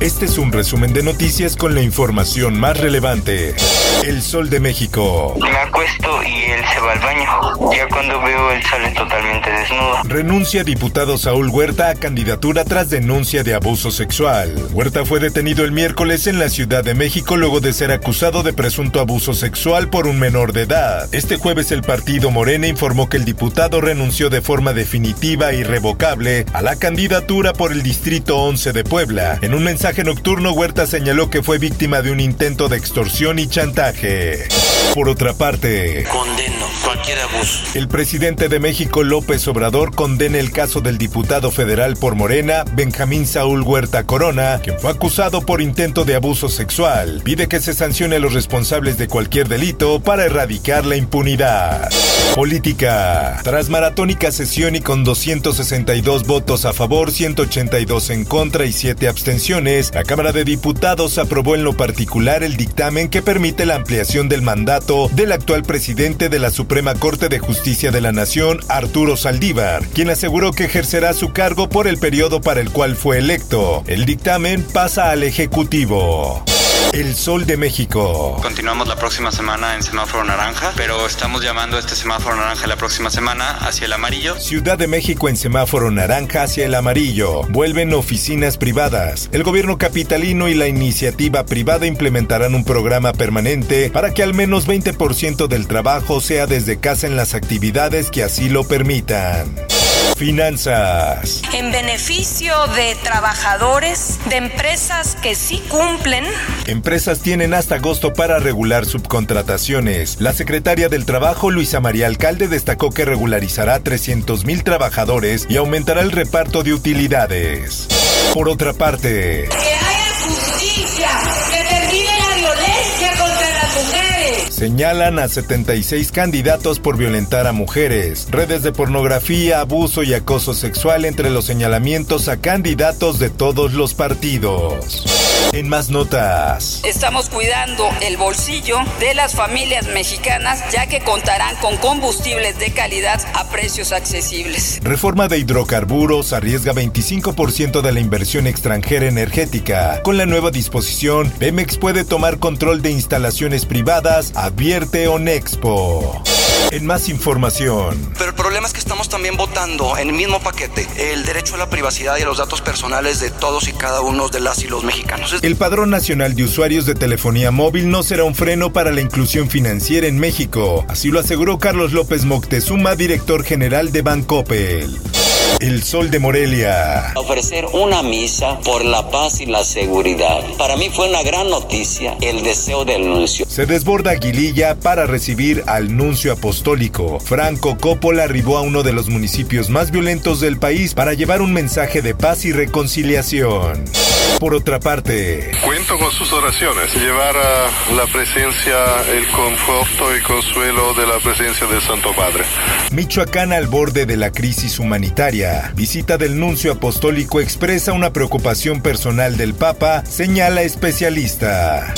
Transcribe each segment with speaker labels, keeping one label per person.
Speaker 1: Este es un resumen de noticias con la información más relevante. El Sol de México.
Speaker 2: Me acuesto y él se va al baño. Ya cuando veo él sale totalmente desnudo.
Speaker 1: Renuncia diputado Saúl Huerta a candidatura tras denuncia de abuso sexual. Huerta fue detenido el miércoles en la Ciudad de México luego de ser acusado de presunto abuso sexual por un menor de edad. Este jueves el partido Morena informó que el diputado renunció de forma definitiva e irrevocable a la candidatura por el Distrito 11 de Puebla. En un mensaje nocturno, Huerta señaló que fue víctima de un intento de extorsión y chantaje. Por otra parte,
Speaker 3: condeno cualquier abuso.
Speaker 1: El presidente de México, López Obrador, condena el caso del diputado federal por Morena, Benjamín Saúl Huerta Corona, quien fue acusado por intento de abuso sexual. Pide que se sancione a los responsables de cualquier delito para erradicar la impunidad. Política. Tras maratónica sesión y con 262 votos a favor, 182 en contra y 7 abstenciones, la Cámara de Diputados aprobó en lo particular el dictamen que permite la ampliación del mandato del actual presidente de la Suprema Corte de Justicia de la Nación, Arturo Saldívar, quien aseguró que ejercerá su cargo por el periodo para el cual fue electo. El dictamen pasa al Ejecutivo. El Sol de México.
Speaker 4: Continuamos la próxima semana en semáforo naranja, pero estamos llamando a este semáforo naranja la próxima semana hacia el amarillo.
Speaker 1: Ciudad de México en semáforo naranja hacia el amarillo. Vuelven oficinas privadas. El gobierno capitalino y la iniciativa privada implementarán un programa permanente para que al menos 20% del trabajo sea desde casa en las actividades que así lo permitan. Finanzas.
Speaker 5: En beneficio de trabajadores, de empresas que sí cumplen.
Speaker 1: Empresas tienen hasta agosto para regular subcontrataciones. La secretaria del Trabajo, Luisa María Alcalde, destacó que regularizará 300 mil trabajadores y aumentará el reparto de utilidades. Por otra parte,
Speaker 5: Que
Speaker 1: Señalan a 76 candidatos por violentar a mujeres, redes de pornografía, abuso y acoso sexual entre los señalamientos a candidatos de todos los partidos. En más notas.
Speaker 6: Estamos cuidando el bolsillo de las familias mexicanas ya que contarán con combustibles de calidad a precios accesibles.
Speaker 1: Reforma de hidrocarburos arriesga 25% de la inversión extranjera energética. Con la nueva disposición, Pemex puede tomar control de instalaciones privadas, advierte Onexpo. En más información.
Speaker 7: Pero el problema es que estamos también votando en el mismo paquete el derecho a la privacidad y a los datos personales de todos y cada uno de las y los mexicanos.
Speaker 1: El Padrón Nacional de Usuarios de Telefonía Móvil no será un freno para la inclusión financiera en México. Así lo aseguró Carlos López Moctezuma, director general de Bancopel. El Sol de Morelia.
Speaker 3: Ofrecer una misa por la paz y la seguridad. Para mí fue una gran noticia el deseo del nuncio.
Speaker 1: Se desborda Aguililla para recibir al nuncio apostólico. Franco Coppola arribó a uno de los municipios más violentos del país para llevar un mensaje de paz y reconciliación. Por otra parte,
Speaker 8: Cuento con sus oraciones, llevar a la presencia, el conforto y consuelo de la presencia del Santo Padre.
Speaker 1: Michoacán al borde de la crisis humanitaria. Visita del nuncio apostólico expresa una preocupación personal del Papa, señala especialista.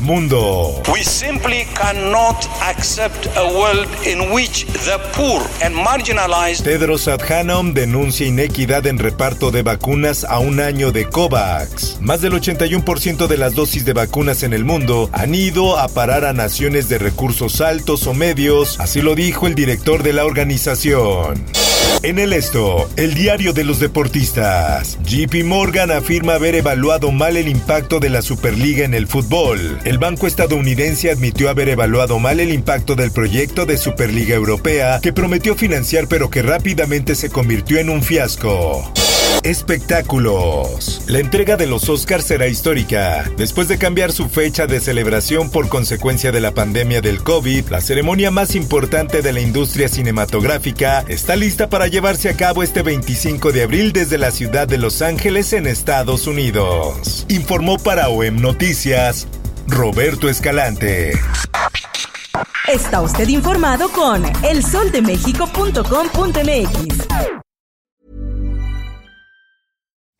Speaker 1: Mundo.
Speaker 9: We simply cannot accept a world in which the poor and marginalized
Speaker 1: Tedros Adhanom denuncia inequidad en reparto de vacunas a un año de COVAX. Más del 81% de las dosis de vacunas en el mundo han ido a parar a naciones de recursos altos o medios, así lo dijo el director de la organización. En el esto, el diario de los deportistas. JP Morgan afirma haber evaluado mal el impacto de la Superliga en el fútbol. El banco estadounidense admitió haber evaluado mal el impacto del proyecto de Superliga Europea que prometió financiar pero que rápidamente se convirtió en un fiasco. Espectáculos. La entrega de los Oscars será histórica. Después de cambiar su fecha de celebración por consecuencia de la pandemia del COVID, la ceremonia más importante de la industria cinematográfica está lista para llevarse a cabo este 25 de abril desde la ciudad de Los Ángeles en Estados Unidos. Informó para OEM Noticias Roberto Escalante.
Speaker 10: Está usted informado con elsoldemexico.com.mx.